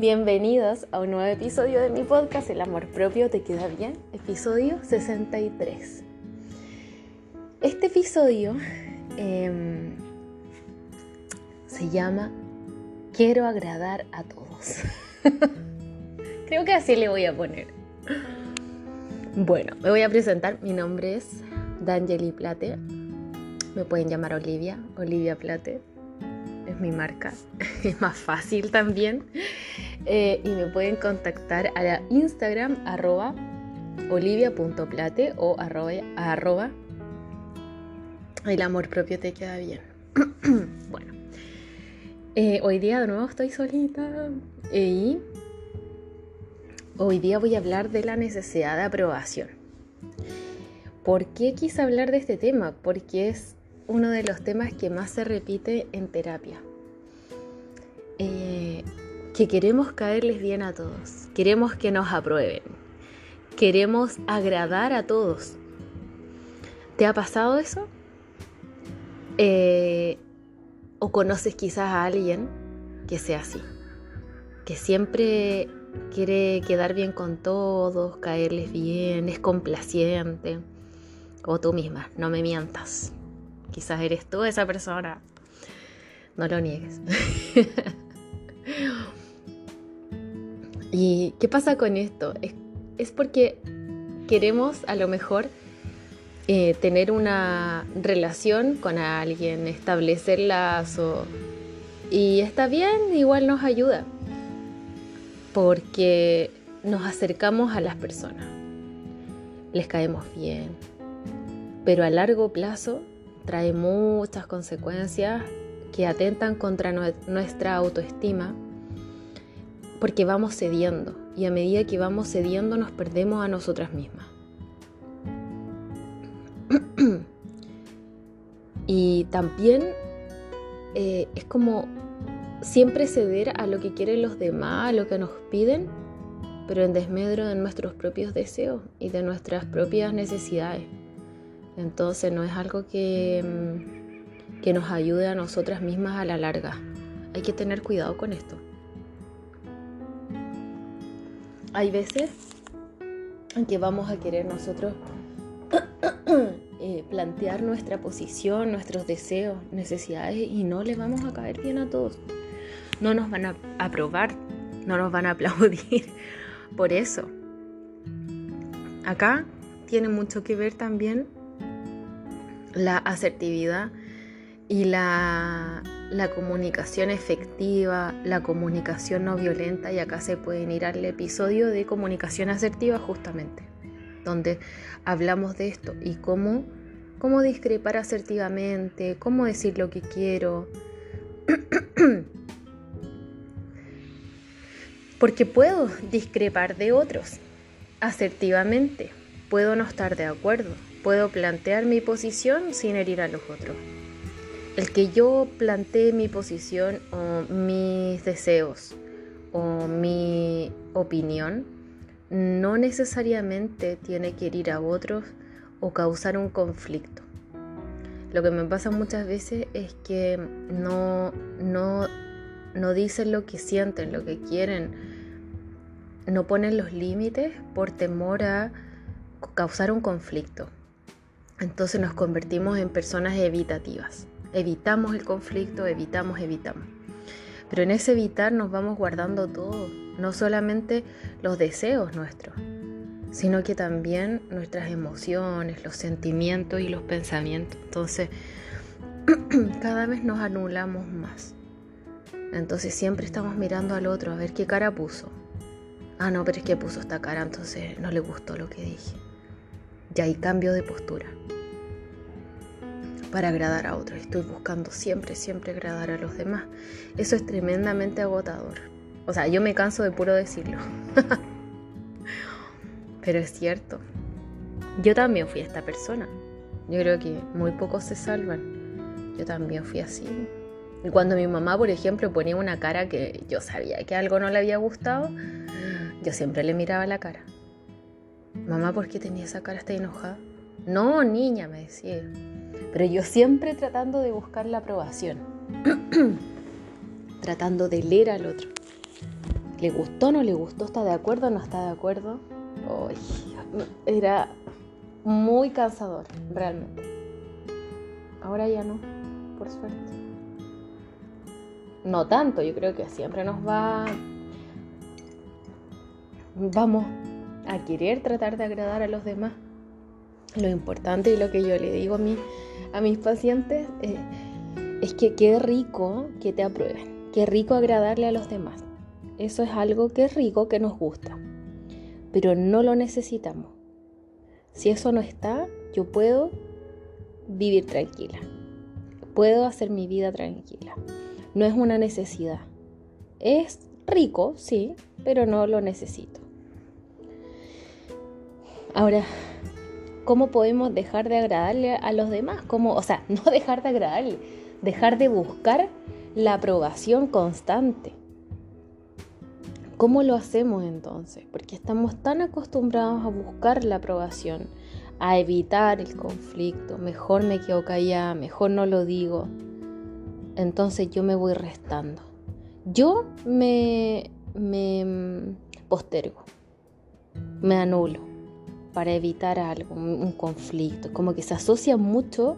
Bienvenidos a un nuevo episodio de mi podcast El amor propio te queda bien, episodio 63. Este episodio em, se llama Quiero agradar a todos. Creo que así le voy a poner. Bueno, me voy a presentar. Mi nombre es D'Angeli Plate. Me pueden llamar Olivia, Olivia Plate. Mi marca. Es más fácil también. Eh, y me pueden contactar a la Instagram arroba olivia.plate o arroba, el amor propio te queda bien. bueno, eh, hoy día de nuevo estoy solita y hoy día voy a hablar de la necesidad de aprobación. ¿Por qué quise hablar de este tema? Porque es uno de los temas que más se repite en terapia. Eh, que queremos caerles bien a todos, queremos que nos aprueben, queremos agradar a todos. ¿Te ha pasado eso? Eh, ¿O conoces quizás a alguien que sea así? Que siempre quiere quedar bien con todos, caerles bien, es complaciente. O tú misma, no me mientas. Quizás eres tú esa persona. No lo niegues. ¿Y qué pasa con esto? Es, porque queremos a lo mejor eh, tener una relación con alguien, establecer. Y está bien, igual nos ayuda. Porque nos acercamos a las personas. Les caemos bien. Pero a largo plazo trae muchas consecuencias que atentan contra nuestra autoestima porque vamos cediendo y a medida que vamos cediendo nos perdemos a nosotras mismas. y también eh, es como siempre ceder a lo que quieren los demás, a lo que nos piden, pero en desmedro de nuestros propios deseos y de nuestras propias necesidades. Entonces no es algo que, mm, que nos ayude a nosotras mismas a la larga. Hay que tener cuidado con esto hay veces en que vamos a querer nosotros eh, plantear nuestra posición, nuestros deseos, necesidades y no les vamos a caer bien a todos. No nos van a aprobar, no nos van a aplaudir. Por eso, acá tiene mucho que ver también la asertividad y la comunicación efectiva, la comunicación no violenta, y acá se pueden ir al episodio de comunicación asertiva justamente, donde hablamos de esto y cómo, cómo discrepar asertivamente, cómo decir lo que quiero. Porque puedo discrepar de otros asertivamente, puedo no estar de acuerdo, puedo plantear mi posición sin herir a los otros el que yo plantee mi posición o mis deseos o mi opinión no necesariamente tiene que herir a otros o causar un conflicto. Lo que me pasa muchas veces es que no, no, no dicen lo que sienten, lo que quieren, no ponen los límites por temor a causar un conflicto. Entonces nos convertimos en personas evitativas. Evitamos el conflicto, evitamos, evitamos. Pero en ese evitar nos vamos guardando todo, no solamente los deseos nuestros, sino que también nuestras emociones, los sentimientos y los pensamientos. Entonces, cada vez nos anulamos más. Entonces siempre estamos mirando al otro a ver qué cara puso. Ah, no, pero es que puso esta cara, entonces no le gustó lo que dije. Ya hay cambio de postura para agradar a otros. Estoy buscando siempre, siempre agradar a los demás. Eso es tremendamente agotador. O sea, yo me canso de puro decirlo. Pero es cierto. Yo también fui esta persona. Yo creo que muy pocos se salvan. Yo también fui así. Y cuando mi mamá, por ejemplo, ponía una cara que yo sabía que algo no le había gustado, yo siempre le miraba la cara. Mamá, ¿por qué tenía esa cara? ¿Está enojada? No, niña, me decía pero yo siempre tratando de buscar la aprobación, tratando de leer al otro. ¿Le gustó, no le gustó? ¿Está de acuerdo, no está de acuerdo? era muy cansador, realmente. Ahora ya no, por suerte. No tanto, yo creo que siempre nos va... Vamos a querer tratar de agradar a los demás. Lo importante y lo que yo le digo a, a mis pacientes eh, es que qué rico que te aprueben, qué rico agradarle a los demás. Eso es algo que es rico, que nos gusta, pero no lo necesitamos. Si eso no está, yo puedo vivir tranquila. Puedo hacer mi vida tranquila. No es una necesidad. Es rico, sí, pero no lo necesito. Ahora, ¿cómo podemos dejar de agradarle a los demás? ¿Cómo, o sea, no dejar de agradarle, dejar de buscar la aprobación constante. ¿Cómo lo hacemos entonces? Porque estamos tan acostumbrados a buscar la aprobación, a evitar el conflicto. Mejor me quedo callada, mejor no lo digo. Entonces yo me voy restando. Yo me, me mm, postergo, me anulo para evitar algo, un conflicto. Como que se asocia mucho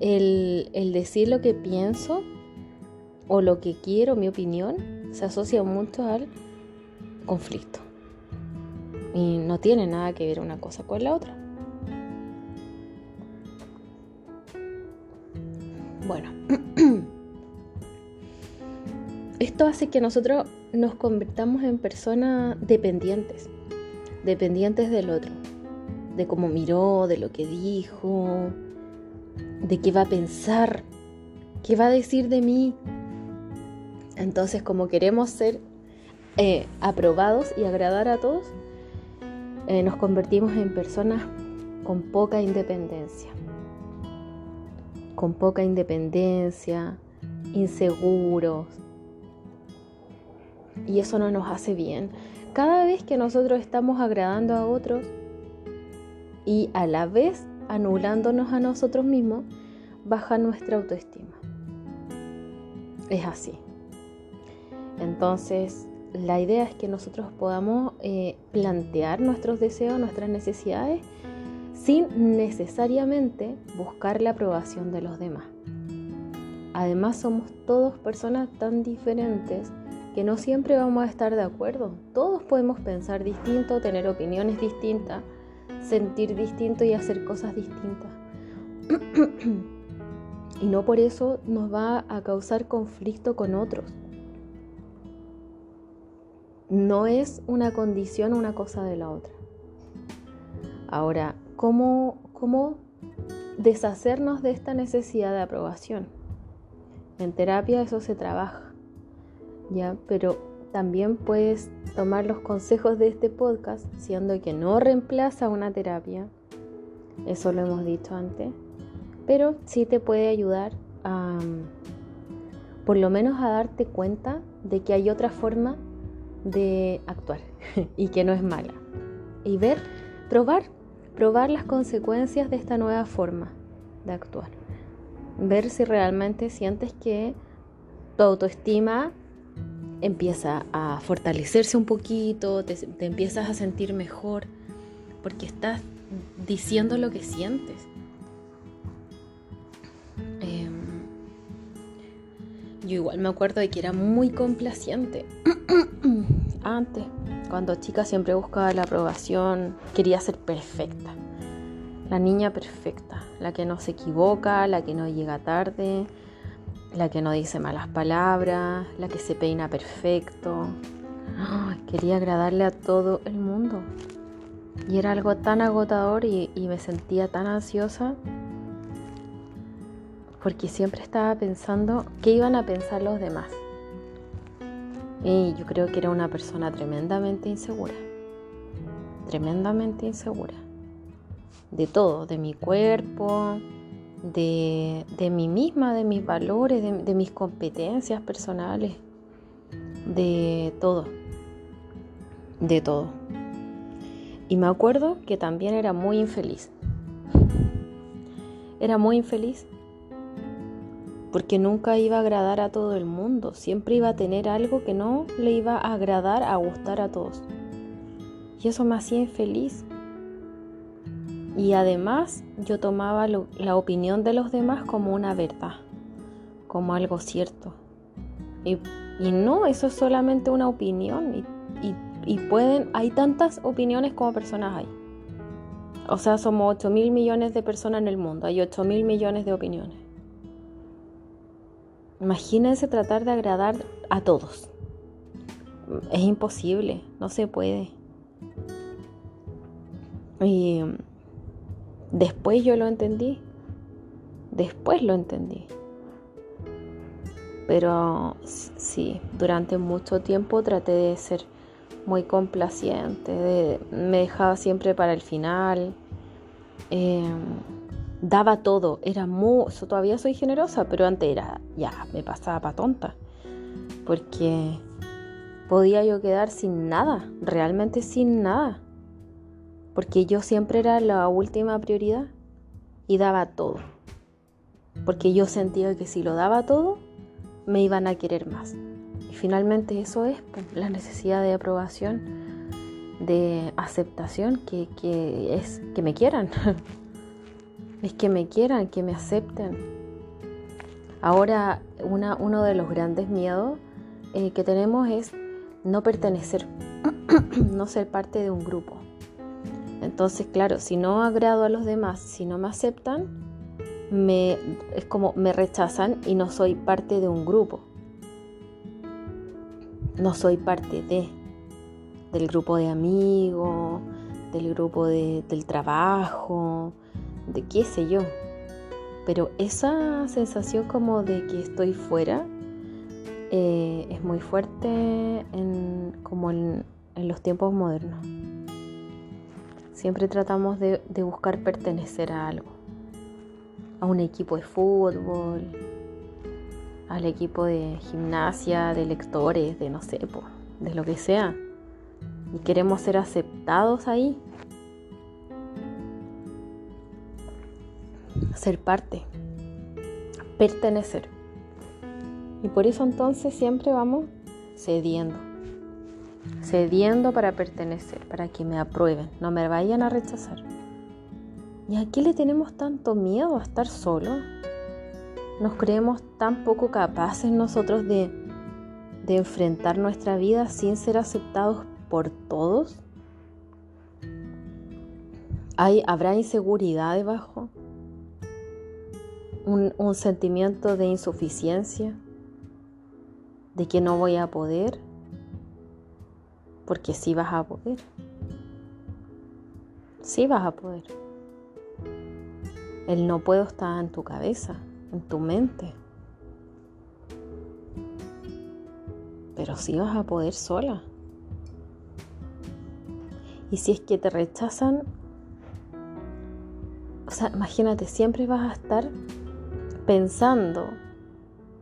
el, el decir lo que pienso o lo que quiero, mi opinión, se asocia mucho al conflicto. Y no tiene nada que ver una cosa con la otra. Bueno, esto hace que nosotros nos convirtamos en personas dependientes, dependientes del otro, de cómo miró, de lo que dijo, de qué va a pensar, qué va a decir de mí. Entonces, como queremos ser eh, aprobados y agradar a todos, eh, nos convertimos en personas con poca independencia. Con poca independencia, inseguros. Y eso no nos hace bien. Cada vez que nosotros estamos agradando a otros y a la vez anulándonos a nosotros mismos, baja nuestra autoestima. Es así. Entonces, la idea es que nosotros podamos eh, plantear nuestros deseos, nuestras necesidades, sin necesariamente buscar la aprobación de los demás. Además somos todos personas tan diferentes que no siempre vamos a estar de acuerdo. Todos podemos pensar distinto, tener opiniones distintas, sentir distinto y hacer cosas distintas. y no por eso nos va a causar conflicto con otros no es una condición una cosa de la otra. Ahora, ¿cómo, cómo deshacernos de esta necesidad de aprobación? En terapia eso se trabaja, ¿ya? Pero también puedes tomar los consejos de este podcast, siendo que no reemplaza una terapia, eso lo hemos dicho antes, pero sí te puede ayudar a, por lo menos a darte cuenta de que hay otra forma de actuar y que no es mala. Y ver, probar, probar las consecuencias de esta nueva forma de actuar. Ver si realmente sientes que tu autoestima empieza a fortalecerse un poquito, te, empiezas a sentir mejor, porque estás diciendo lo que sientes. Em, yo igual me acuerdo de que era muy complaciente antes, cuando chica siempre buscaba la aprobación, quería ser perfecta. La niña perfecta, la que no se equivoca, la que no llega tarde, la que no dice malas palabras, la que se peina perfecto. quería agradarle a todo el mundo. Y era algo tan agotador y, y me sentía tan ansiosa porque siempre estaba pensando qué iban a pensar los demás. Y yo creo que era una persona tremendamente insegura. Tremendamente insegura. De todo, de mi cuerpo, de, de mí misma, de mis valores, de, de mis competencias personales, de todo. De todo. Y me acuerdo que también era muy infeliz. Era muy infeliz porque nunca iba a agradar a todo el mundo, siempre iba a tener algo que no le iba a agradar, a gustar a todos. Y eso me hacía infeliz. Y además yo tomaba la opinión de los demás como una verdad, como algo cierto. Y, no, eso es solamente una opinión. Y, y pueden, hay tantas opiniones como personas hay. O sea, somos 8 mil millones de personas en el mundo, hay 8 mil millones de opiniones. Imagínense tratar de agradar a todos. Es imposible, no se puede. Y después yo lo entendí. Después lo entendí. Pero sí, durante mucho tiempo traté de ser muy complaciente, me dejaba siempre para el final. Em, daba todo, era muy, todavía soy generosa, pero antes era, ya, me pasaba para tonta, porque podía yo quedar sin nada, realmente sin nada, porque yo siempre era la última prioridad y daba todo, porque yo sentía que si lo daba todo, me iban a querer más. Y finalmente eso es pues, la necesidad de aprobación, de aceptación, que, que es que me quieran. es que me quieran, que me acepten. Ahora, uno de los grandes miedos eh, que tenemos es no pertenecer, no ser parte de un grupo. Entonces, claro, si no agrado a los demás, si no me aceptan, es como me rechazan y no soy parte de un grupo. No soy parte de, del grupo de amigos, del grupo de, del trabajo, de qué sé yo. Pero esa sensación como de que estoy fuera eh, es muy fuerte en, como en, los tiempos modernos. Siempre tratamos de, buscar pertenecer a algo, a un equipo de fútbol, al equipo de gimnasia, de lectores, de no sé, de lo que sea. Y queremos ser aceptados ahí. ser parte, pertenecer. Y por eso entonces siempre vamos cediendo, cediendo para pertenecer, para que me aprueben, no me vayan a rechazar. ¿Y a qué le tenemos tanto miedo a estar solos? ¿Nos creemos tan poco capaces nosotros de, de enfrentar nuestra vida sin ser aceptados por todos? ¿Hay, ¿Habrá inseguridad debajo? un, sentimiento de insuficiencia, de que no voy a poder, porque sí vas a poder. Sí vas a poder. El no puedo estar en tu cabeza, en tu mente. Pero sí vas a poder sola. Y si es que te rechazan, o sea, imagínate, siempre vas a estar pensando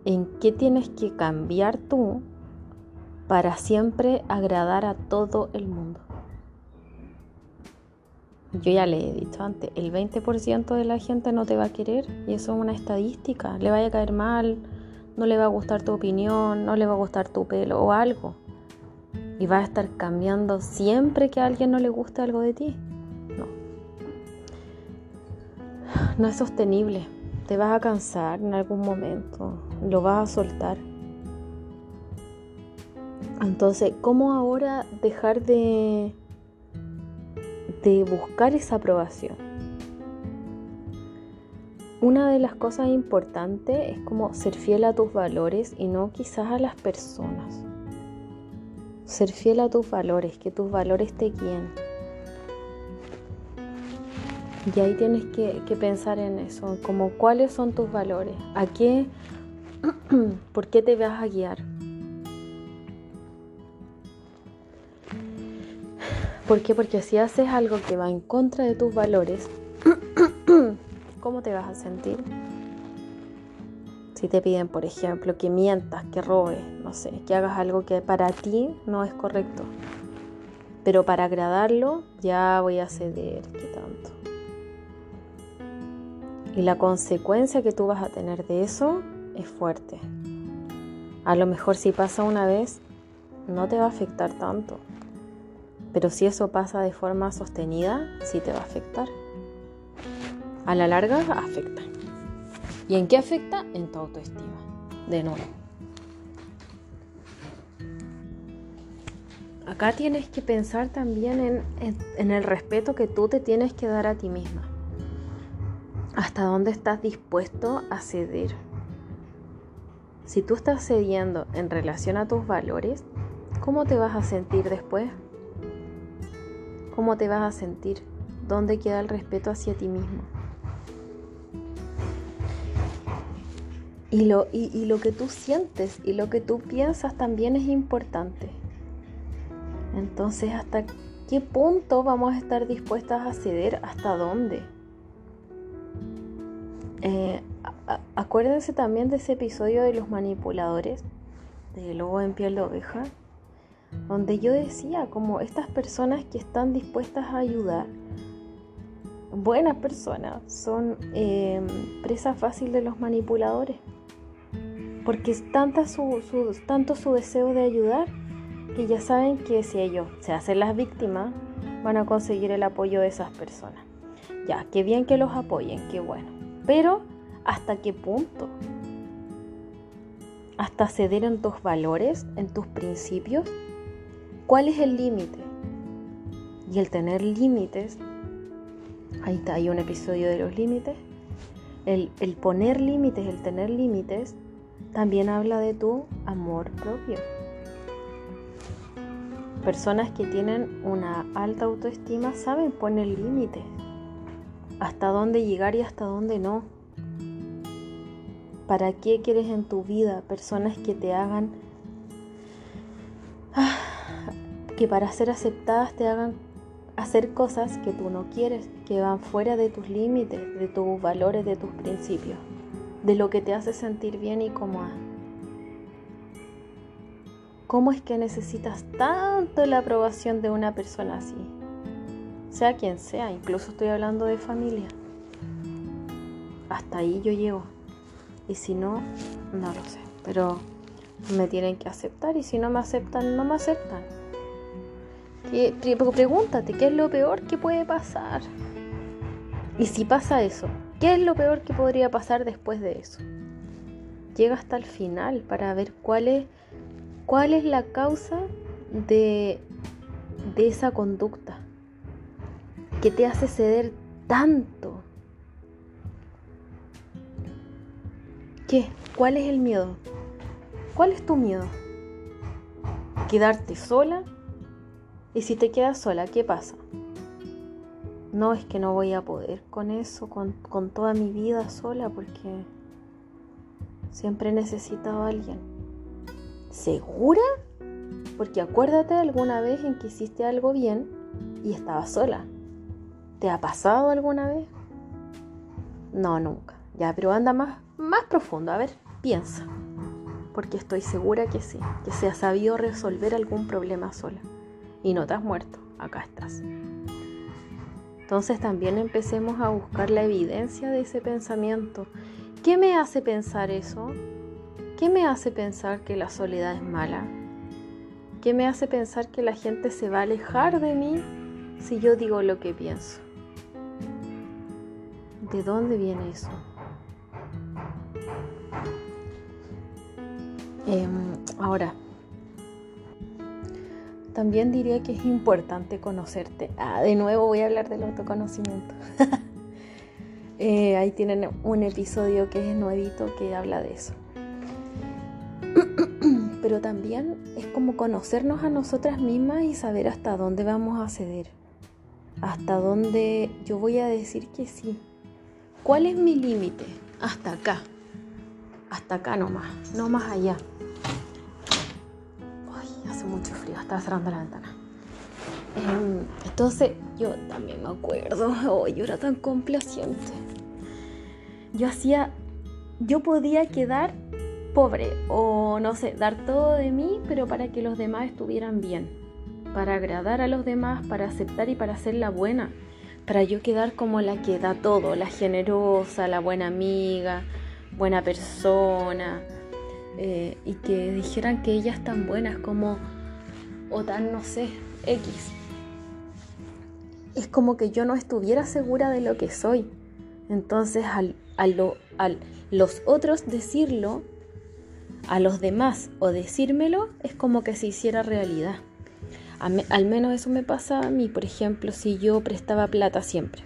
en qué tienes que cambiar tú para siempre agradar a todo el mundo. Yo ya le he dicho antes, el 20% de la gente no te va a querer y eso es una estadística. Le vaya a caer mal, no le va a gustar tu opinión, no le va a gustar tu pelo o algo. Y va a estar cambiando siempre que a alguien no le guste algo de ti. No. No es sostenible te vas a cansar en algún momento, lo vas a soltar. Entonces, ¿cómo ahora dejar de, de buscar esa aprobación? Una de las cosas importantes es como ser fiel a tus valores y no quizás a las personas. Ser fiel a tus valores, que tus valores te guíen y ahí tienes que, pensar en eso, como cuáles son tus valores, a qué, por qué te vas a guiar. ¿Por qué? Porque si haces algo que va en contra de tus valores, ¿cómo te vas a sentir? Si te piden, por ejemplo, que mientas, que robes, no sé, que hagas algo que para ti no es correcto. Pero para agradarlo, ya voy a ceder, ¿qué tanto? Y la consecuencia que tú vas a tener de eso es fuerte. A lo mejor si pasa una vez, no te va a afectar tanto. Pero si eso pasa de forma sostenida, sí te va a afectar. A la larga, afecta. ¿Y en qué afecta? En tu autoestima. De nuevo. Acá tienes que pensar también en, el respeto que tú te tienes que dar a ti misma. ¿Hasta dónde estás dispuesto a ceder? Si tú estás cediendo en relación a tus valores, ¿cómo te vas a sentir después? ¿Cómo te vas a sentir? ¿Dónde queda el respeto hacia ti mismo? Y lo, y lo que tú sientes y lo que tú piensas también es importante. Entonces, ¿hasta qué punto vamos a estar dispuestas a ceder? ¿Hasta dónde? Eh, acuérdense también de ese episodio de los manipuladores, de Lobo en piel de oveja, donde yo decía como estas personas que están dispuestas a ayudar, buenas personas, son eh, presa fácil de los manipuladores, porque es tanta su, tanto su deseo de ayudar que ya saben que si ellos se hacen las víctimas, van a conseguir el apoyo de esas personas. Ya, qué bien que los apoyen, qué bueno. Pero, ¿hasta qué punto? ¿Hasta ceder en tus valores, en tus principios? ¿Cuál es el límite? Y el tener límites, ahí está, hay un episodio de los límites. El, el poner límites, el tener límites, también habla de tu amor propio. Personas que tienen una alta autoestima saben poner límites. Hasta dónde llegar y hasta dónde no. ¿Para qué quieres en tu vida personas que te hagan... que para ser aceptadas te hagan hacer cosas que tú no quieres, que van fuera de tus límites, de tus valores, de tus principios, de lo que te hace sentir bien y cómoda. ¿Cómo es que necesitas tanto la aprobación de una persona así? Sea quien sea, incluso estoy hablando de familia. Hasta ahí yo llego. Y si no, no lo sé. Pero me tienen que aceptar y si no me aceptan, no me aceptan. Pregúntate, ¿qué es lo peor que puede pasar? Y si pasa eso, ¿qué es lo peor que podría pasar después de eso? Llega hasta el final para ver cuál es ¿Cuál es la causa de, de esa conducta que te hace ceder tanto? ¿Qué? ¿Cuál es el miedo? ¿Cuál es tu miedo? ¿Quedarte sola? Y si te quedas sola, ¿qué pasa? No es que no voy a poder con eso, con, con toda mi vida sola, porque siempre he necesitado a alguien. ¿Segura? Porque acuérdate alguna vez en que hiciste algo bien y estabas sola. ¿Te ha pasado alguna vez? No, nunca. Ya, pero anda más, más profundo. A ver, piensa. Porque estoy segura que sí, que se ha sabido resolver algún problema sola. Y no te has muerto, acá estás. Entonces también empecemos a buscar la evidencia de ese pensamiento. ¿Qué me hace pensar eso? ¿Qué me hace pensar que la soledad es mala? ¿Qué me hace pensar que la gente se va a alejar de mí si yo digo lo que pienso? ¿De dónde viene eso? Em, ahora, también diría que es importante conocerte. Ah, de nuevo voy a hablar del autoconocimiento. Eh, ahí tienen un episodio que es nuevito que habla de eso pero también es como conocernos a nosotras mismas y saber hasta dónde vamos a ceder, hasta dónde yo voy a decir que sí. ¿Cuál es mi límite? Hasta acá, hasta acá nomás, no más allá. Hace mucho frío, estaba cerrando la ventana. Em, entonces yo también me acuerdo, oh, yo era tan complaciente. Yo hacía, yo podía quedar pobre o no sé, dar todo de mí, pero para que los demás estuvieran bien, para agradar a los demás, para aceptar y para ser la buena, para yo quedar como la que da todo, la generosa, la buena amiga, buena persona eh, y que dijeran que ellas tan buenas como o tan, no sé, X. Es como que yo no estuviera segura de lo que soy. Entonces al, lo, al los otros decirlo, a los demás o decírmelo, es como que se hiciera realidad. Al menos eso me pasa a mí, por ejemplo, si yo prestaba plata siempre.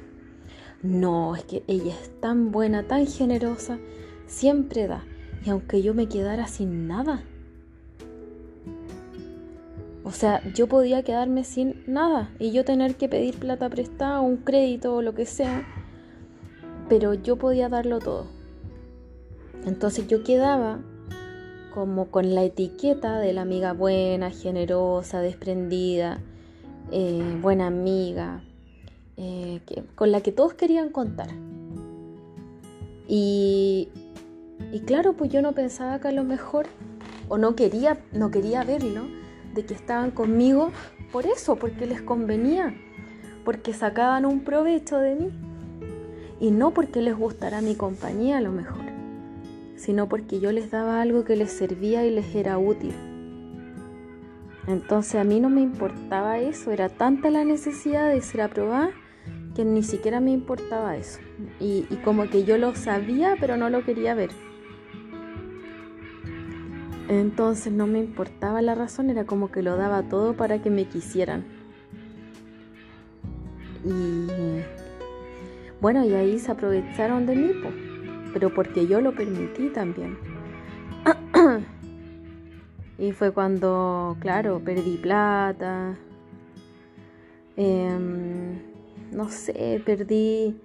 No, es que ella es tan buena, tan generosa, siempre da. Y aunque yo me quedara sin nada, o sea, yo podía quedarme sin nada y yo tener que pedir plata prestada, un crédito o lo que sea, pero yo podía darlo todo. Entonces yo quedaba como con la etiqueta de la amiga buena, generosa, desprendida, eh, buena amiga, eh, con la que todos querían contar. Y, y claro, pues yo no pensaba que a lo mejor, o no quería, no quería verlo, de que estaban conmigo por eso, porque les convenía, porque sacaban un provecho de mí. Y no porque les gustara mi compañía a lo mejor, sino porque yo les daba algo que les servía y les era útil. Entonces a mí no me importaba eso, era tanta la necesidad de ser aprobada que ni siquiera me importaba eso. Y, como que yo lo sabía, pero no lo quería ver. Entonces no me importaba la razón, era como que lo daba todo para que me quisieran. Y bueno, y ahí se aprovecharon de mí, pero porque yo lo permití también. y fue cuando, claro, perdí plata. Em, no sé, perdí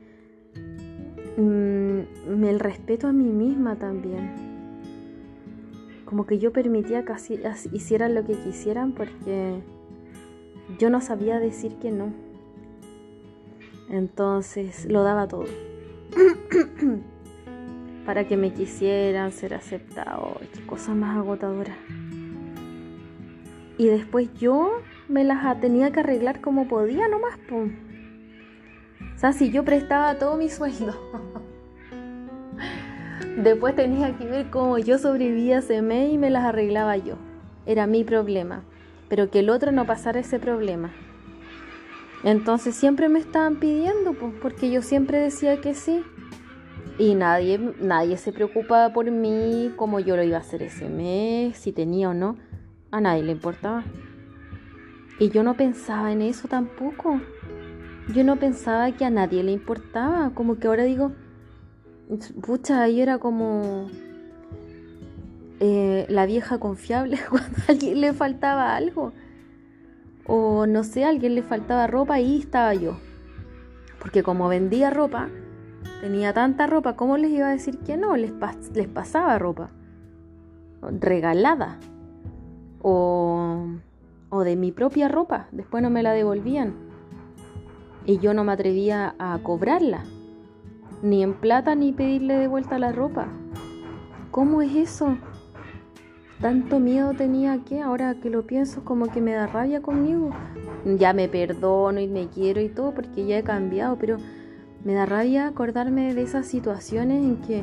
mm, el respeto a mí misma también como que yo permitía que hicieran lo que quisieran porque yo no sabía decir que no. Entonces lo daba todo. Para que me quisieran ser aceptado. Qué cosa más agotadora. Y después yo me las tenía que arreglar como podía nomás. Pum. Sea, si yo prestaba todo mi sueldo Después tenía que ver cómo yo sobrevivía ese mes y me las arreglaba yo. Era mi problema. Pero que el otro no pasara ese problema. Entonces siempre me estaban pidiendo, pues, porque yo siempre decía que sí. Y nadie, nadie se preocupaba por mí, cómo yo lo iba a hacer ese mes, si tenía o no. A nadie le importaba. Y yo no pensaba en eso tampoco. Yo no pensaba que a nadie le importaba. Como que ahora digo, pucha, ahí era como eh, la vieja confiable cuando a alguien le faltaba algo. O no sé, alguien le faltaba ropa y estaba yo. Porque como vendía ropa, tenía tanta ropa, ¿cómo les iba a decir que no? Les, les pasaba ropa. Regalada. O, o de mi propia ropa. Después no me la devolvían. Y yo no me atrevía a cobrarla ni en plata ni pedirle de vuelta la ropa. ¿Cómo es eso? Tanto miedo tenía que ahora que lo pienso como que me da rabia conmigo. Ya me perdono y me quiero y todo porque ya he cambiado, pero me da rabia acordarme de esas situaciones en que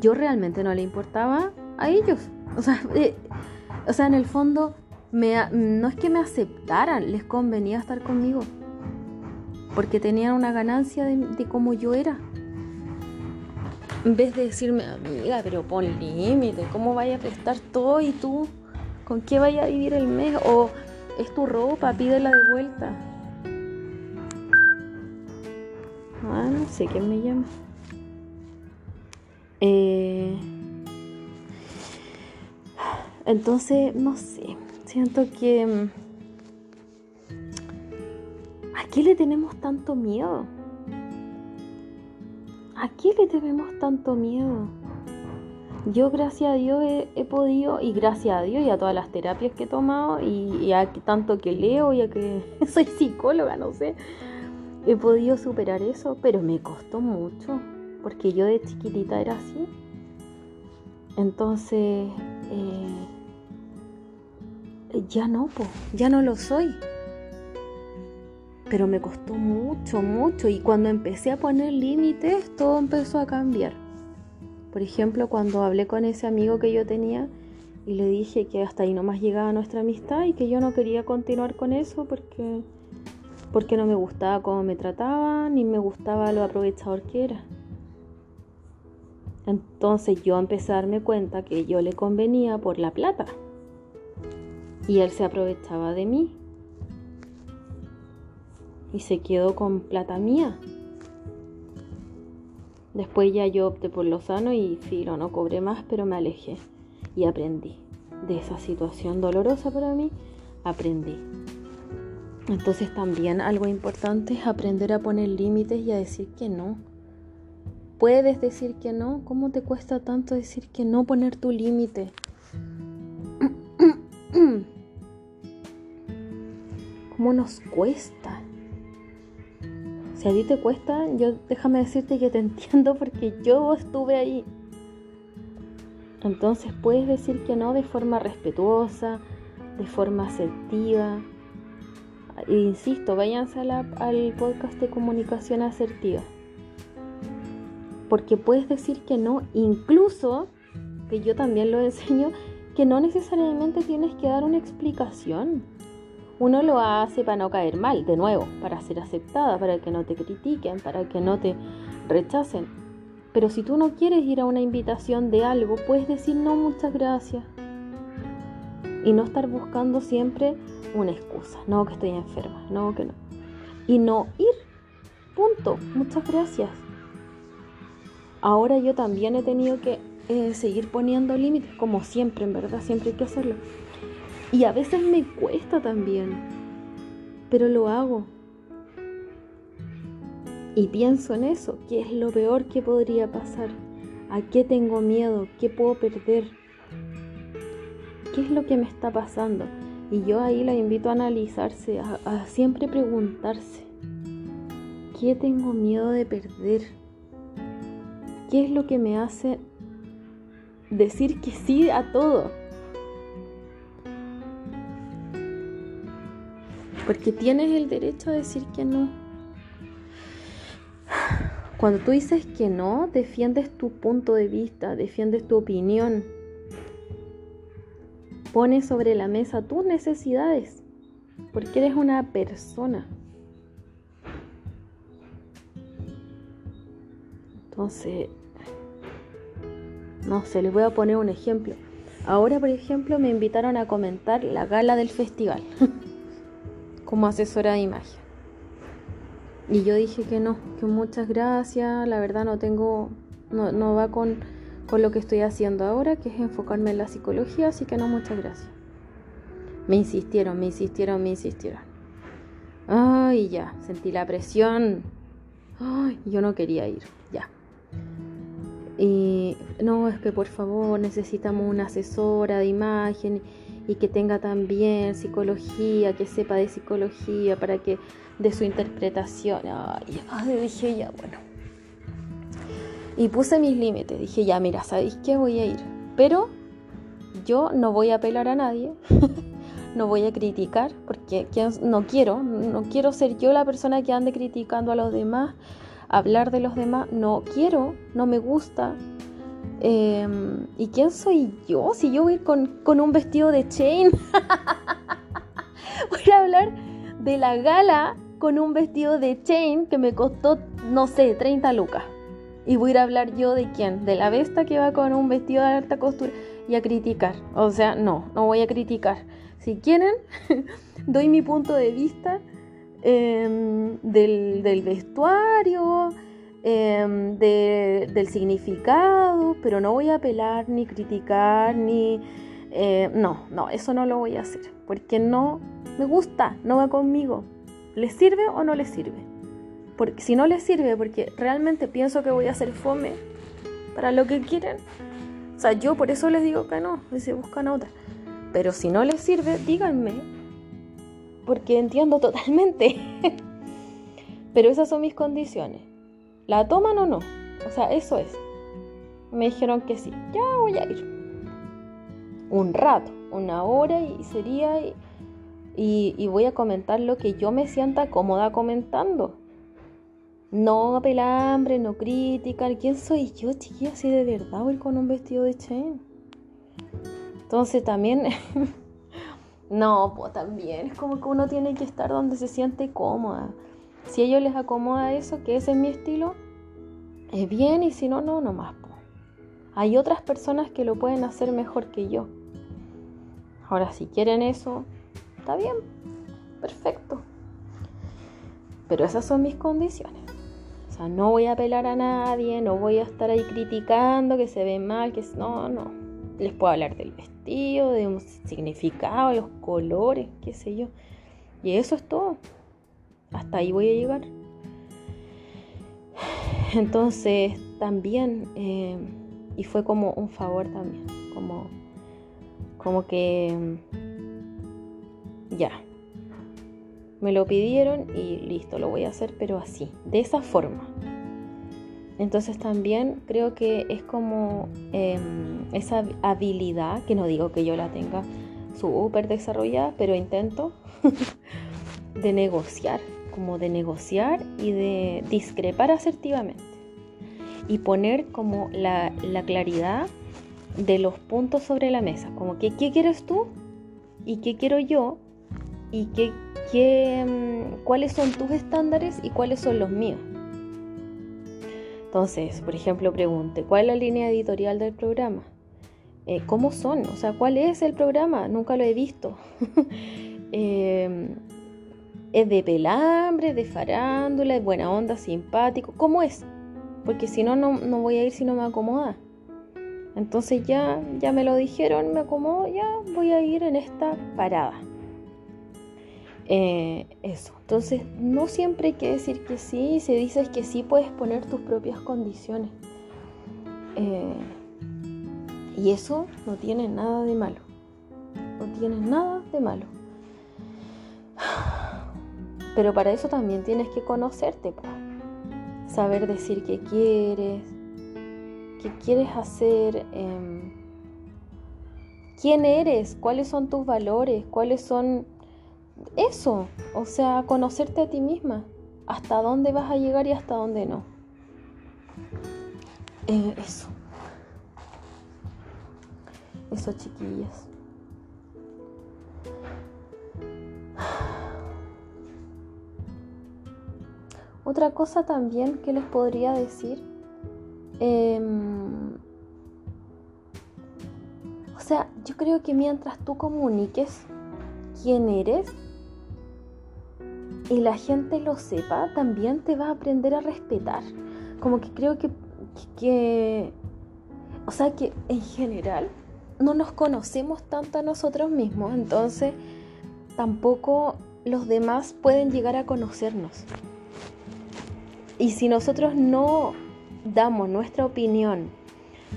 yo realmente no le importaba a ellos. O sea, eh, o sea en el fondo no es que me aceptaran, les convenía estar conmigo porque tenían una ganancia de, cómo yo era. En vez de decirme, amiga, pero pon límite, ¿cómo vaya a prestar todo y tú? ¿Con qué vaya a vivir el mes? O es tu ropa, pídela de vuelta. Ah, no sé quién me llama. Eh, entonces, no sé, siento que mm, ¿A qué le tenemos tanto miedo? ¿A qué le tenemos tanto miedo? Yo gracias a Dios he, podido, y gracias a Dios y a todas las terapias que he tomado, y, a tanto que leo y a que soy psicóloga, no sé, he podido superar eso, pero me costó mucho, porque yo de chiquitita era así. Entonces, eh, ya no, ya no lo soy pero me costó mucho, mucho. Y cuando empecé a poner límites, todo empezó a cambiar. Por ejemplo, cuando hablé con ese amigo que yo tenía y le dije que hasta ahí nomás llegaba nuestra amistad y que yo no quería continuar con eso porque, porque no me gustaba cómo me trataba ni me gustaba lo aprovechador que era. Entonces yo empecé a darme cuenta que yo le convenía por la plata y él se aprovechaba de mí y se quedó con plata mía. Después ya yo opté por lo sano y filo, no cobré más, pero me alejé y aprendí. De esa situación dolorosa para mí, aprendí. Entonces también algo importante es aprender a poner límites y a decir que no. Puedes decir que no, ¿cómo te cuesta tanto decir que no, poner tu límite? ¿Cómo nos cuesta? Si a ti te cuesta, yo déjame decirte que te entiendo porque yo estuve ahí. Entonces puedes decir que no de forma respetuosa, de forma asertiva. E insisto, váyanse al podcast de comunicación asertiva. Porque puedes decir que no, incluso, que yo también lo enseño, que no necesariamente tienes que dar una explicación. Uno lo hace para no caer mal, de nuevo, para ser aceptada, para que no te critiquen, para que no te rechacen. Pero si tú no quieres ir a una invitación de algo, puedes decir no, muchas gracias. Y no estar buscando siempre una excusa. No, que estoy enferma. No, que no. Y no ir. Punto. Muchas gracias. Ahora yo también he tenido que eh, seguir poniendo límites, como siempre, en verdad, siempre hay que hacerlo. Y a veces me cuesta también, pero lo hago. Y pienso en eso, ¿qué es lo peor que podría pasar? ¿A qué tengo miedo? ¿Qué puedo perder? ¿Qué es lo que me está pasando? Y yo ahí la invito a analizarse, a, siempre preguntarse, ¿qué tengo miedo de perder? ¿Qué es lo que me hace decir que sí a todo? Porque tienes el derecho a decir que no. Cuando tú dices que no, defiendes tu punto de vista, defiendes tu opinión. Pones sobre la mesa tus necesidades, porque eres una persona. Entonces, no sé, les voy a poner un ejemplo. Ahora, por ejemplo, me invitaron a comentar la gala del festival. como asesora de imagen. Y yo dije que no, que muchas gracias, la verdad no tengo, no, va con, con lo que estoy haciendo ahora, que es enfocarme en la psicología, así que no, muchas gracias. Me insistieron, me insistieron, me insistieron. Ay, ya, sentí la presión. Ay, yo no quería ir, ya. Y no, es que por favor necesitamos una asesora de imagen y que tenga también psicología, que sepa de psicología para que de su interpretación. Ay, dije ya, bueno. Y puse mis límites. Dije ya, mira, ¿sabéis qué? Voy a ir. Pero yo no voy a apelar a nadie. no voy a criticar porque no quiero, no quiero ser yo la persona que ande criticando a los demás, hablar de los demás, no quiero, no me gusta, Em, ¿Y quién soy yo? Si yo voy con, con un vestido de chain. voy a hablar de la gala con un vestido de chain que me costó, no sé, 30 lucas. Y voy a hablar yo de quién? De la besta que va con un vestido de alta costura y a criticar. O sea, no, no voy a criticar. Si quieren, doy mi punto de vista em, del, del vestuario, Em, del significado, pero no voy a apelar ni criticar ni... Eh, no, no, eso no lo voy a hacer, porque no me gusta, no va conmigo. ¿Les sirve o no les sirve? Porque si no les sirve, porque realmente pienso que voy a hacer fome para lo que quieren, o sea, yo por eso les digo que no, y se buscan otra. Pero si no les sirve, díganme, porque entiendo totalmente. Pero esas son mis condiciones. ¿La toman o no? O sea, eso es. Me dijeron que sí. Ya voy a ir. Un rato, una hora y sería... Y, voy a comentar lo que yo me sienta cómoda comentando. No pelambre, no crítica. ¿Quién soy yo, chiquilla? Si de verdad voy con un vestido de chain. Entonces también... no, pues también es como que uno tiene que estar donde se siente cómoda. Si a ellos les acomoda eso, que ese es mi estilo, es bien y si no, no, nomás. Po. Hay otras personas que lo pueden hacer mejor que yo. Ahora, si quieren eso, está bien, perfecto. Pero esas son mis condiciones. O sea, no voy a apelar a nadie, no voy a estar ahí criticando que se ve mal, que no, no. Les puedo hablar del vestido, de un significado, los colores, qué sé yo. Y eso es todo. Hasta ahí voy a llegar. Entonces, también, eh, y fue como un favor también, como, como que ya, me lo pidieron y listo, lo voy a hacer, pero así, de esa forma. Entonces también creo que es como em, esa habilidad, que no digo que yo la tenga súper desarrollada, pero intento de negociar, como de negociar y de discrepar asertivamente. Y poner como la, claridad de los puntos sobre la mesa, como que qué quieres tú y qué quiero yo y qué Mm, cuáles son tus estándares y cuáles son los míos. Entonces, por ejemplo, pregunte, ¿cuál es la línea editorial del programa? Eh, ¿Cómo son? O sea, ¿cuál es el programa? Nunca lo he visto. Em, ¿Es de pelambre, de farándula, es buena onda, simpático? ¿Cómo es? Porque si no, no, voy a ir si no me acomoda. Entonces ya, ya me lo dijeron, me acomodo, ya voy a ir en esta parada. Eh, eso. Entonces, no siempre hay que decir que sí. Si dices que sí, puedes poner tus propias condiciones. Eh, y eso no tiene nada de malo. No tiene nada de malo. Pero para eso también tienes que conocerte. Saber decir qué quieres, qué quieres hacer, em, quién eres, cuáles son tus valores, cuáles son eso, o sea, conocerte a ti misma, hasta dónde vas a llegar y hasta dónde no. Eh, eso. Eso, chiquillas. Otra cosa también que les podría decir, em, o sea, yo creo que mientras tú comuniques quién eres, y la gente lo sepa, también te va a aprender a respetar. Como que creo que, que, o sea que en general no nos conocemos tanto a nosotros mismos, entonces tampoco los demás pueden llegar a conocernos. Y si nosotros no damos nuestra opinión,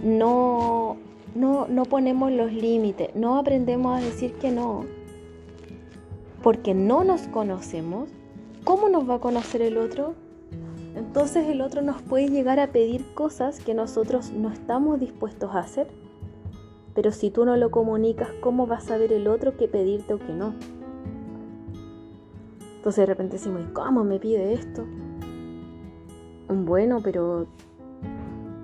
no, no, no ponemos los límites, no aprendemos a decir que no, porque no nos conocemos, ¿cómo nos va a conocer el otro? Entonces el otro nos puede llegar a pedir cosas que nosotros no estamos dispuestos a hacer. Pero si tú no lo comunicas, ¿cómo va a saber el otro qué pedirte o qué no? Entonces de repente decimos, ¿cómo me pide esto? Bueno, pero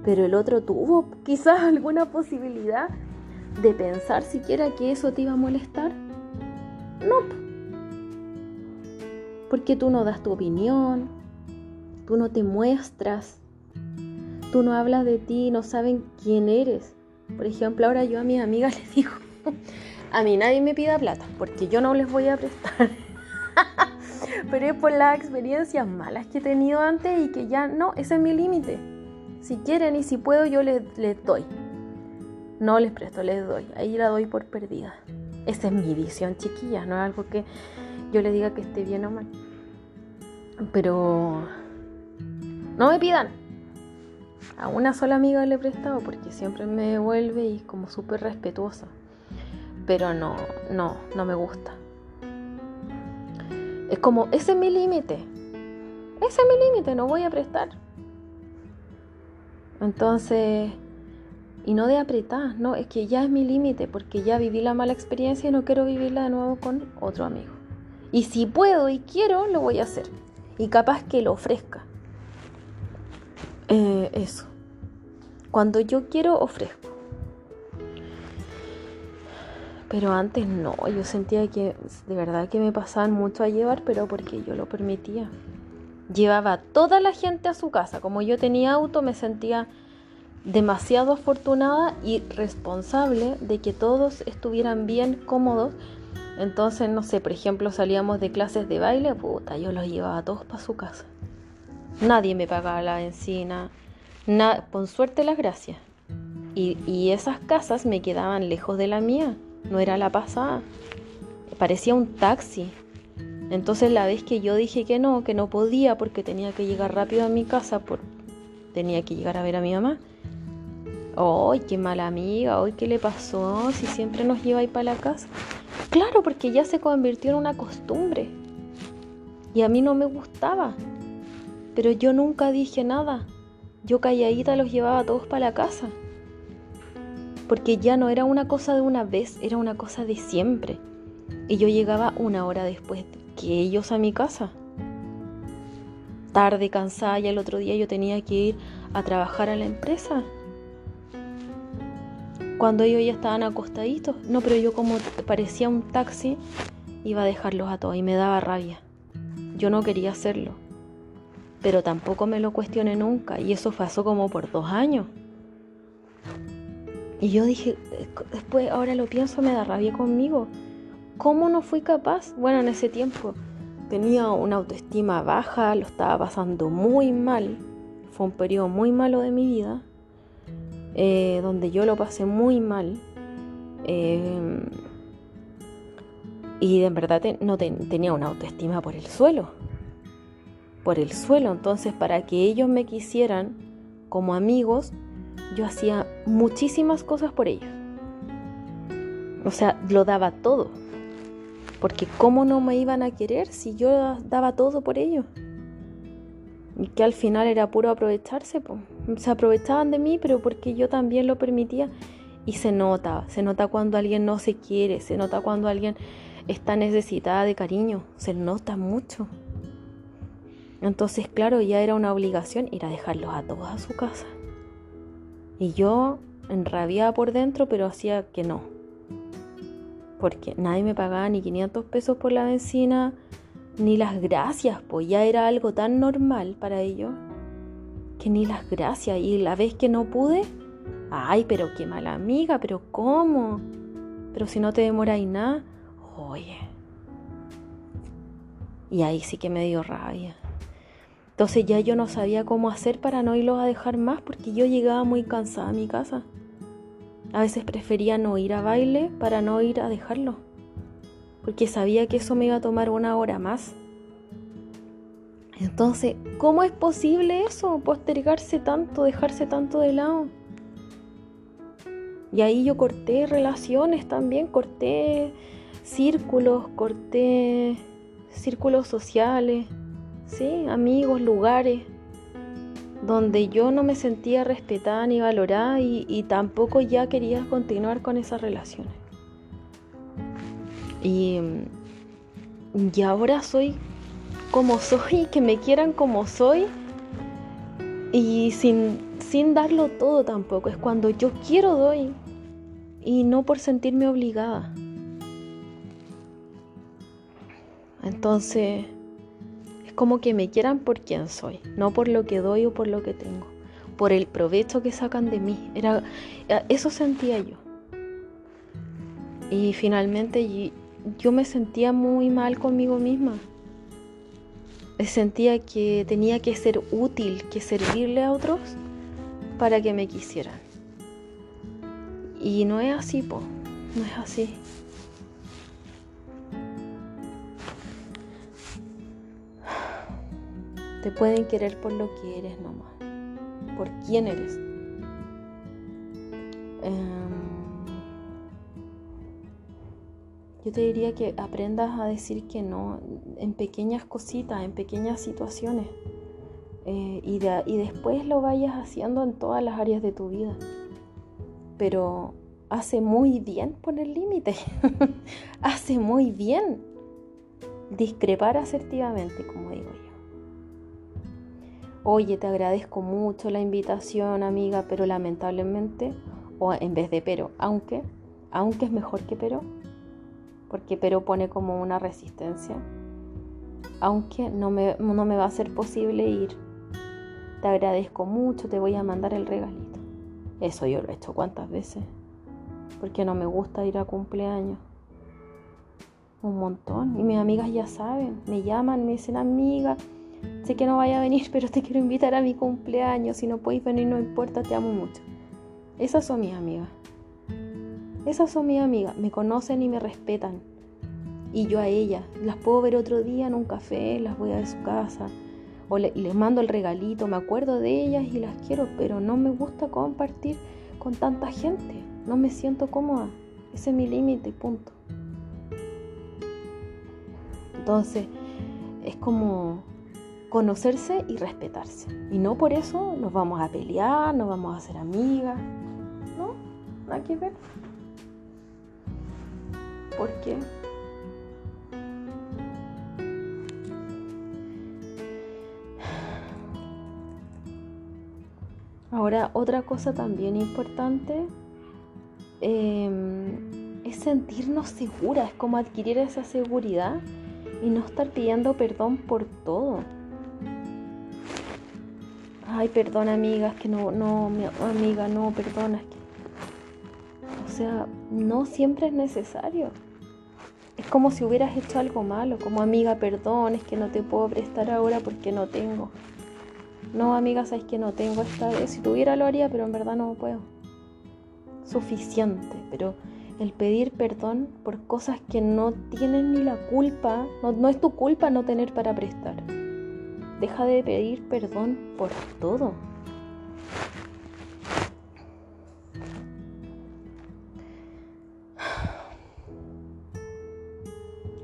pero el otro tuvo quizás alguna posibilidad de pensar siquiera que eso te iba a molestar. No, porque tú no das tu opinión, tú no te muestras, tú no hablas de ti, no saben quién eres. Por ejemplo, ahora yo a mis amigas les digo, a mí nadie me pida plata, porque yo no les voy a prestar. Pero es por las experiencias malas que he tenido antes y que ya no, ese es mi límite. Si quieren y si puedo, yo les, les doy. No les presto, les doy. Ahí la doy por perdida. Esa es mi visión, chiquilla, no es algo que yo le diga que esté bien o mal. Pero no me pidan. A una sola amiga le he prestado porque siempre me devuelve y es como súper respetuosa. Pero no, no, no me gusta. Es como, ese es mi límite. Ese es mi límite, no voy a prestar. Entonces, y no de apretar, no, es que ya es mi límite porque ya viví la mala experiencia y no quiero vivirla de nuevo con otro amigo. Y si puedo y quiero, lo voy a hacer. Y capaz que lo ofrezca. Eh, eso. Cuando yo quiero, ofrezco. Pero antes no, yo sentía que de verdad que me pasaban mucho a llevar, pero porque yo lo permitía. Llevaba toda la gente a su casa. Como yo tenía auto, me sentía demasiado afortunada y responsable de que todos estuvieran bien cómodos. Entonces, no sé, por ejemplo, salíamos de clases de baile, puta, yo los llevaba todos para su casa. Nadie me pagaba la benzina, con suerte las gracias. Y, y esas casas me quedaban lejos de la mía, no era la pasada. Parecía un taxi. Entonces la vez que yo dije que no, que no podía porque tenía que llegar rápido a mi casa, por, tenía que llegar a ver a mi mamá. ¡Ay, qué mala amiga! ¡Ay, qué le pasó! Si siempre nos lleva ahí para la casa. Claro, porque ya se convirtió en una costumbre. Y a mí no me gustaba. Pero yo nunca dije nada. Yo calladita los llevaba todos para la casa. Porque ya no era una cosa de una vez, era una cosa de siempre. Y yo llegaba una hora después que ellos a mi casa. Tarde, cansada, y el otro día yo tenía que ir a trabajar a la empresa. Cuando ellos ya estaban acostaditos. No, pero yo como parecía un taxi, iba a dejarlos a todos y me daba rabia. Yo no quería hacerlo. Pero tampoco me lo cuestioné nunca. Y eso pasó como por dos años. Y yo dije, después, ahora lo pienso, me da rabia conmigo. ¿Cómo no fui capaz? Bueno, en ese tiempo tenía una autoestima baja, lo estaba pasando muy mal. Fue un periodo muy malo de mi vida, eh, donde yo lo pasé muy mal. Eh, y en verdad no tenía una autoestima por el suelo. Por el suelo. Entonces, para que ellos me quisieran como amigos, yo hacía muchísimas cosas por ellos. O sea, lo daba todo. Porque ¿cómo no me iban a querer si yo daba todo por ellos? Y que al final era puro aprovecharse. Pues. Se aprovechaban de mí, pero porque yo también lo permitía. Y se nota, se nota cuando alguien no se quiere, se nota cuando alguien está necesitada de cariño, se nota mucho. Entonces, claro, ya era una obligación ir a dejarlos a todos a su casa. Y yo enrabiaba por dentro, pero hacía que no porque nadie me pagaba ni 500 pesos por la benzina, ni las gracias, pues ya era algo tan normal para ellos, que ni las gracias. Y la vez que no pude, ay, pero qué mala amiga, pero ¿cómo? Pero si no te demoráis nada, oye. Y ahí sí que me dio rabia. Entonces ya yo no sabía cómo hacer para no irlos a dejar más porque yo llegaba muy cansada a mi casa. A veces prefería no ir a baile para no ir a dejarlo, porque sabía que eso me iba a tomar una hora más. Entonces, ¿cómo es posible eso? Postergarse tanto, dejarse tanto de lado. Y ahí yo corté relaciones también, corté círculos, corté círculos sociales, ¿sí? amigos, lugares donde yo no me sentía respetada ni valorada y, tampoco ya quería continuar con esas relaciones. Y, y ahora soy como soy, que me quieran como soy y sin, sin darlo todo tampoco. Es cuando yo quiero doy y no por sentirme obligada. Entonces como que me quieran por quien soy, no por lo que doy o por lo que tengo, por el provecho que sacan de mí. Era, eh, eso sentía yo. Y finalmente yo me sentía muy mal conmigo misma. Sentía que tenía que ser útil, que servirle a otros para que me quisieran. Y no es así, po, no es así. Te pueden querer por lo que eres nomás, por quién eres. Em, yo te diría que aprendas a decir que no en pequeñas cositas, en pequeñas situaciones. Eh, y, y después lo vayas haciendo en todas las áreas de tu vida. Pero hace muy bien poner límite. hace muy bien discrepar asertivamente, como digo. Oye, te agradezco mucho la invitación, amiga, pero lamentablemente, o en vez de pero, aunque, aunque es mejor que pero, porque pero pone como una resistencia, aunque no me, no me va a ser posible ir. Te agradezco mucho, te voy a mandar el regalito. Eso yo lo he hecho cuántas veces, porque no me gusta ir a cumpleaños. Un montón. Y mis amigas ya saben, me llaman, me dicen, amiga, sé que no vaya a venir, pero te quiero invitar a mi cumpleaños. Si no podéis venir, no importa, te amo mucho. Esas son mis amigas. Esas son mis amigas. Me conocen y me respetan. Y yo a ellas. Las puedo ver otro día en un café, las voy a ver su casa. O les mando el regalito, me acuerdo de ellas y las quiero, pero no me gusta compartir con tanta gente. No me siento cómoda. Ese es mi límite, punto. Entonces, es como conocerse y respetarse. Y no por eso nos vamos a pelear, nos vamos a hacer amigas. No, hay que ver. ¿Por qué? Ahora, otra cosa también importante em, es sentirnos seguras, es como adquirir esa seguridad y no estar pidiendo perdón por todo. Ay, perdona amiga, es que no, no, mi amiga, no, perdona, es que... O sea, no siempre es necesario. Es como si hubieras hecho algo malo, como amiga, perdón, es que no te puedo prestar ahora porque no tengo. No, amiga, sabes que no tengo esta vez. Si tuviera lo haría, pero en verdad no puedo. Suficiente, pero el pedir perdón por cosas que no tienen ni la culpa, no, es tu culpa no tener para prestar. Deja de pedir perdón por todo.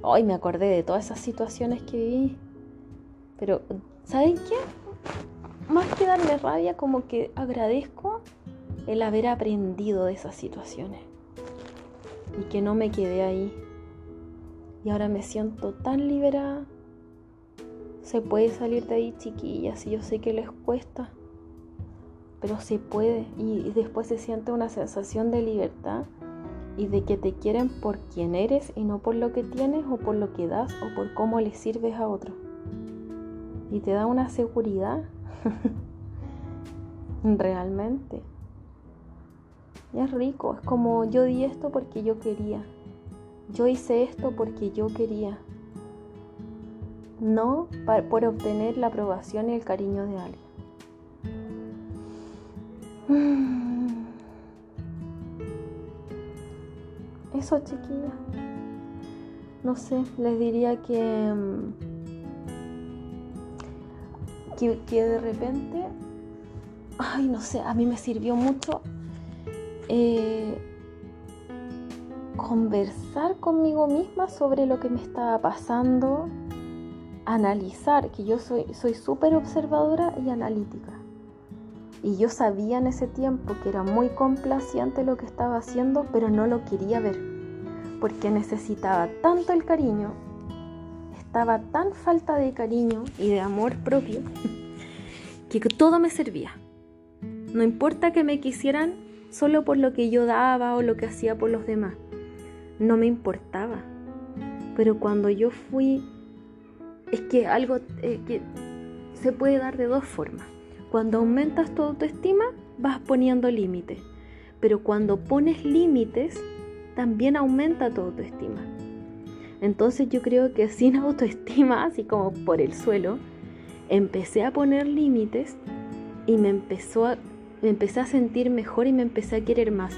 Hoy me acordé de todas esas situaciones que viví. Pero, ¿saben qué? Más que darme rabia, como que agradezco el haber aprendido de esas situaciones y que no me quedé ahí. Y ahora me siento tan liberada. Se puede salir de ahí, chiquillas, y yo sé que les cuesta, pero se puede. Y, después se siente una sensación de libertad y de que te quieren por quien eres y no por lo que tienes o por lo que das o por cómo le sirves a otro. Y te da una seguridad realmente. Es rico, es como yo di esto porque yo quería. Yo hice esto porque yo quería. No por obtener la aprobación y el cariño de alguien. Eso, chiquilla. No sé, les diría que, mm, que, que de repente, ay, no sé, a mí me sirvió mucho eh, conversar conmigo misma sobre lo que me estaba pasando, analizar, que yo soy súper observadora y analítica. Y yo sabía en ese tiempo que era muy complaciente lo que estaba haciendo, pero no lo quería ver, porque necesitaba tanto el cariño, estaba tan falta de cariño y de amor propio, que todo me servía. No importa que me quisieran solo por lo que yo daba o lo que hacía por los demás. No me importaba. Pero cuando yo fui, es que algo eh, que se puede dar de dos formas. Cuando aumentas tu autoestima, vas poniendo límites. Pero cuando pones límites, también aumenta tu autoestima. Entonces yo creo que sin autoestima, así como por el suelo, empecé a poner límites y me empezó a me empecé a sentir mejor y me empecé a querer más.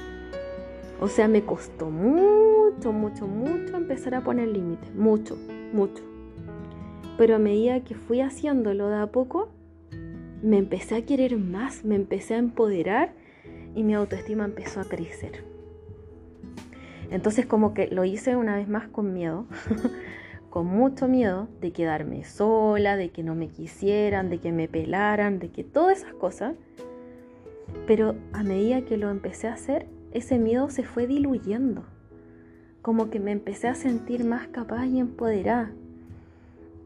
O sea, me costó mucho, mucho, mucho empezar a poner límites. Mucho, mucho. Pero a medida que fui haciéndolo de a poco, me empecé a querer más, me empecé a empoderar y mi autoestima empezó a crecer. Entonces como que lo hice una vez más con miedo, con mucho miedo de quedarme sola, de que no me quisieran, de que me pelaran, de que todas esas cosas. Pero a medida que lo empecé a hacer, ese miedo se fue diluyendo. Como que me empecé a sentir más capaz y empoderada.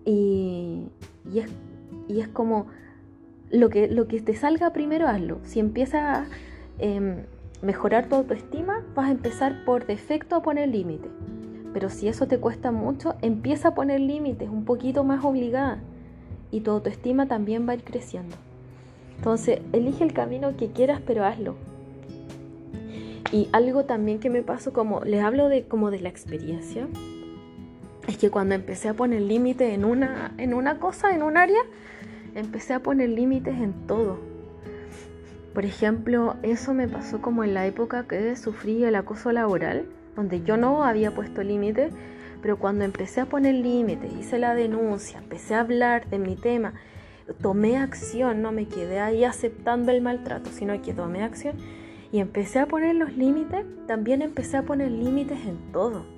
Y, y, es, y es como lo que, lo que te salga primero, hazlo. Si empieza a em, mejorar tu autoestima, vas a empezar por defecto a poner límites. Pero si eso te cuesta mucho, empieza a poner límites un poquito más obligada. Y tu autoestima también va a ir creciendo. Entonces, elige el camino que quieras, pero hazlo. Y algo también que me pasó, como les hablo de como de la experiencia, es que cuando empecé a poner límites en una, en una cosa, en un área, empecé a poner límites en todo. Por ejemplo, eso me pasó como en la época que sufrí el acoso laboral, donde yo no había puesto límites, pero cuando empecé a poner límites, hice la denuncia, empecé a hablar de mi tema, tomé acción, no me quedé ahí aceptando el maltrato, sino que tomé acción y empecé a poner los límites, también empecé a poner límites en todo.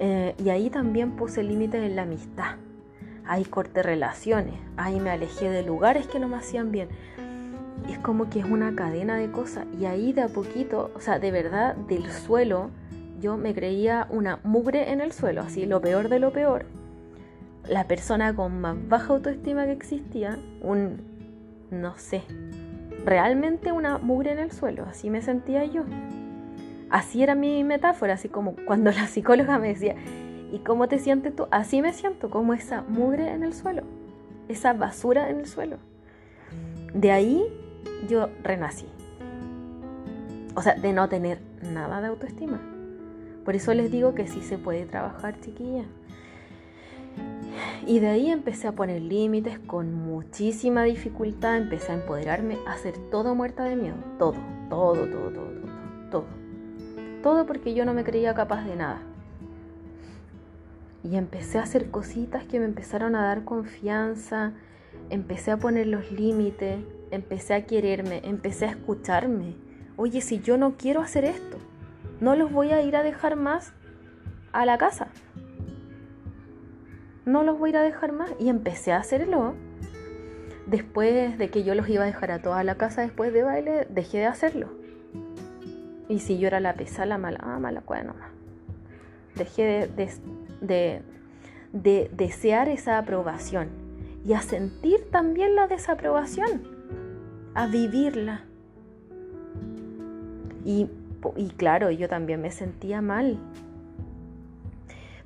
Eh, y ahí también puse límites en la amistad. Ahí corté relaciones, ahí me alejé de lugares que no me hacían bien. Es como que es una cadena de cosas. Y ahí de a poquito, o sea, de verdad, del suelo, yo me creía una mugre en el suelo, así lo peor de lo peor. La persona con más baja autoestima que existía, un, no sé, realmente una mugre en el suelo, así me sentía yo. Así era mi metáfora, así como cuando la psicóloga me decía, ¿y cómo te sientes tú? Así me siento, como esa mugre en el suelo, esa basura en el suelo. De ahí yo renací. O sea, de no tener nada de autoestima. Por eso les digo que sí se puede trabajar, chiquilla. Y de ahí empecé a poner límites con muchísima dificultad, empecé a empoderarme, a hacer todo muerta de miedo, todo, todo, todo, todo, todo, todo. Todo porque yo no me creía capaz de nada. Y empecé a hacer cositas que me empezaron a dar confianza, empecé a poner los límites, empecé a quererme, empecé a escucharme. Oye, si yo no quiero hacer esto, no los voy a ir a dejar más a la casa. No los voy a ir a dejar más. Y empecé a hacerlo. Después de que yo los iba a dejar a toda la casa después de baile, dejé de hacerlo. Y si yo era la pesada, la mala, ah, mala cueva nomás. Dejé de, de, desear esa aprobación y a sentir también la desaprobación, a vivirla. Y, y claro, yo también me sentía mal.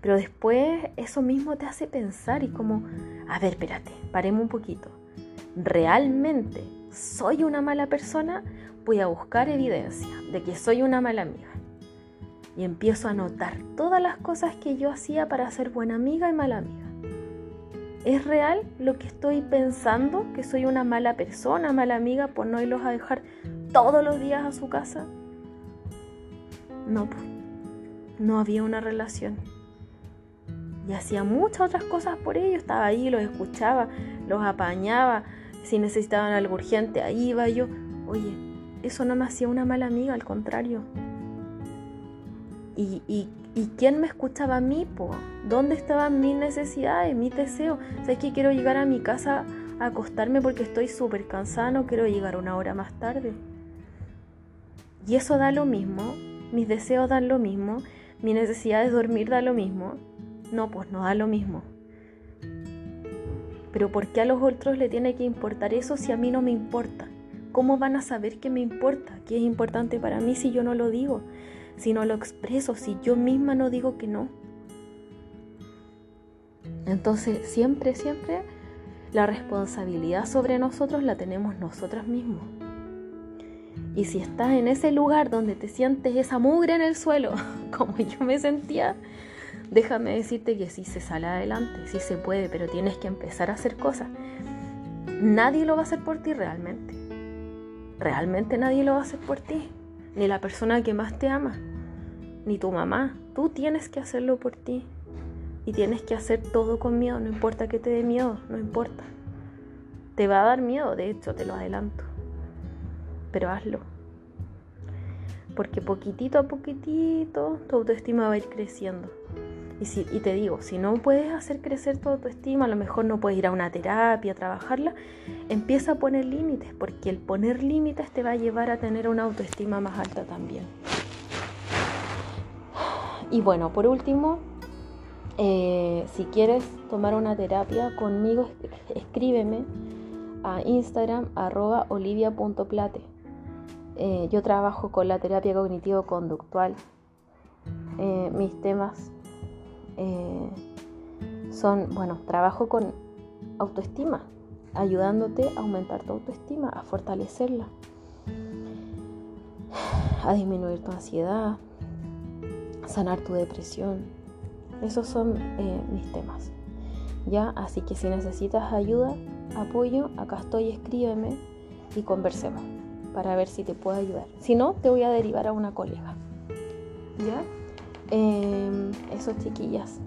Pero después eso mismo te hace pensar y como, a ver, espérate, paremos un poquito. ¿Realmente soy una mala persona voy a buscar evidencia de que soy una mala amiga. Y empiezo a notar todas las cosas que yo hacía para ser buena amiga y mala amiga. ¿Es real lo que estoy pensando? ¿Que soy una mala persona, mala amiga por no irlos a dejar todos los días a su casa? No, no había una relación. Y hacía muchas otras cosas por ellos. Estaba ahí, los escuchaba, los apañaba. Si necesitaban algo urgente, ahí iba yo. Oye, eso no me hacía una mala amiga, al contrario. ¿Y, y, quién me escuchaba a mí? Po? ¿Dónde estaban mis necesidades, mis deseos? ¿Sabes que quiero llegar a mi casa a acostarme porque estoy súper cansada, no quiero llegar una hora más tarde? Y eso da lo mismo, mis deseos dan lo mismo, mi necesidad de dormir da lo mismo. No, pues no da lo mismo. Pero ¿por qué a los otros le tiene que importar eso si a mí no me importa? ¿Cómo van a saber qué me importa, qué es importante para mí si yo no lo digo, si no lo expreso, si yo misma no digo que no? Entonces, siempre, siempre la responsabilidad sobre nosotros la tenemos nosotras mismos. Y si estás en ese lugar donde te sientes esa mugre en el suelo, como yo me sentía, déjame decirte que sí se sale adelante, sí se puede, pero tienes que empezar a hacer cosas. Nadie lo va a hacer por ti realmente realmente nadie lo va a hacer por ti, ni la persona que más te ama, ni tu mamá. Tú tienes que hacerlo por ti y tienes que hacer todo con miedo, no importa que te dé miedo, no importa. Te va a dar miedo, de hecho, te lo adelanto, pero hazlo. Porque poquitito a poquitito tu autoestima va a ir creciendo. Y, te digo, si no puedes hacer crecer tu autoestima, a lo mejor no puedes ir a una terapia, a trabajarla, empieza a poner límites, porque el poner límites te va a llevar a tener una autoestima más alta también. Y bueno, por último, eh, si quieres tomar una terapia conmigo, escríbeme a Instagram arroba olivia.plate. Eh, yo trabajo con la terapia cognitivo-conductual. Eh, mis temas eh, son, bueno, trabajo con autoestima, ayudándote a aumentar tu autoestima, a fortalecerla, a disminuir tu ansiedad, sanar tu depresión. Esos son mis temas. ¿Ya? Así que si necesitas ayuda, apoyo, acá estoy, escríbeme y conversemos para ver si te puedo ayudar. Si no, te voy a derivar a una colega. ¿Ya? Eh, esos chiquillas.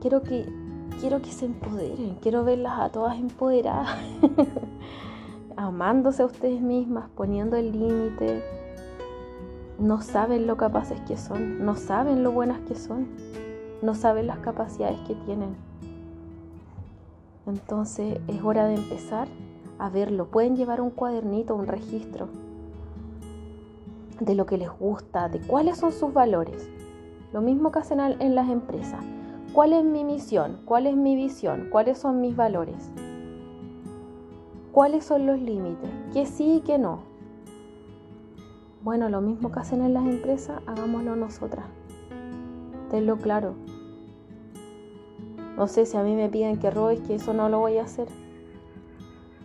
Quiero que, quiero que se empoderen, quiero verlas a todas empoderadas, amándose a ustedes mismas, poniendo el límite. No saben lo capaces que son, no saben lo buenas que son, no saben las capacidades que tienen. Entonces es hora de empezar a verlo. Pueden llevar un cuadernito, un registro de lo que les gusta, de cuáles son sus valores. Lo mismo que hacen en las empresas. ¿Cuál es mi misión? ¿Cuál es mi visión? ¿Cuáles son mis valores? ¿Cuáles son los límites? ¿Qué sí y qué no? Bueno, lo mismo que hacen en las empresas, hagámoslo nosotras. Tenlo claro. No sé si a mí me piden que robes, que eso no lo voy a hacer.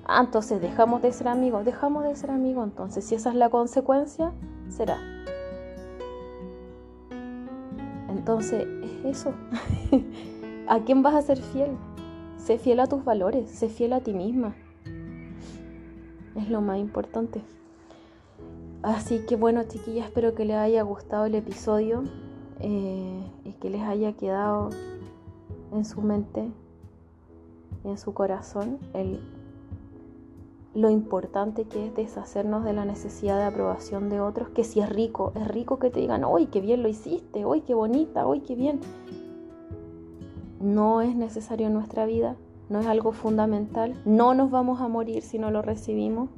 Ah, entonces dejamos de ser amigos, dejamos de ser amigos, entonces si esa es la consecuencia, será. Entonces, es eso. ¿A quién vas a ser fiel? Sé fiel a tus valores, sé fiel a ti misma. Es lo más importante. Así que bueno, chiquillas, espero que les haya gustado el episodio eh, y que les haya quedado en su mente, en su corazón, el lo importante que es deshacernos de la necesidad de aprobación de otros, que si es rico, es rico que te digan, ¡ay, qué bien lo hiciste! ¡ay, qué bonita! ¡ay, qué bien! No es necesario en nuestra vida, no es algo fundamental, no nos vamos a morir si no lo recibimos.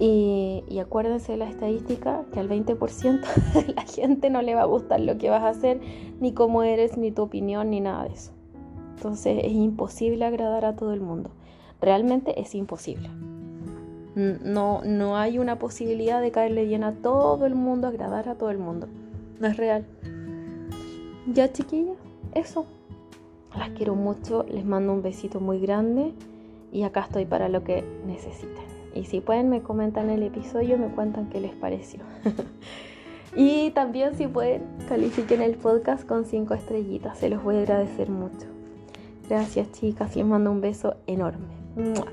Y, y acuérdense de la estadística que al 20% de la gente no le va a gustar lo que vas a hacer, ni cómo eres, ni tu opinión, ni nada de eso. Entonces es imposible agradar a todo el mundo realmente es imposible. No, no hay una posibilidad de caerle bien a todo el mundo, agradar a todo el mundo. No es real. Ya chiquillas, eso. Las quiero mucho, les mando un besito muy grande y acá estoy para lo que necesiten. Y si pueden me comentan el episodio, me cuentan qué les pareció. y también si pueden, califiquen el podcast con cinco estrellitas, se los voy a agradecer mucho. Gracias chicas les mando un beso enorme. Mwah.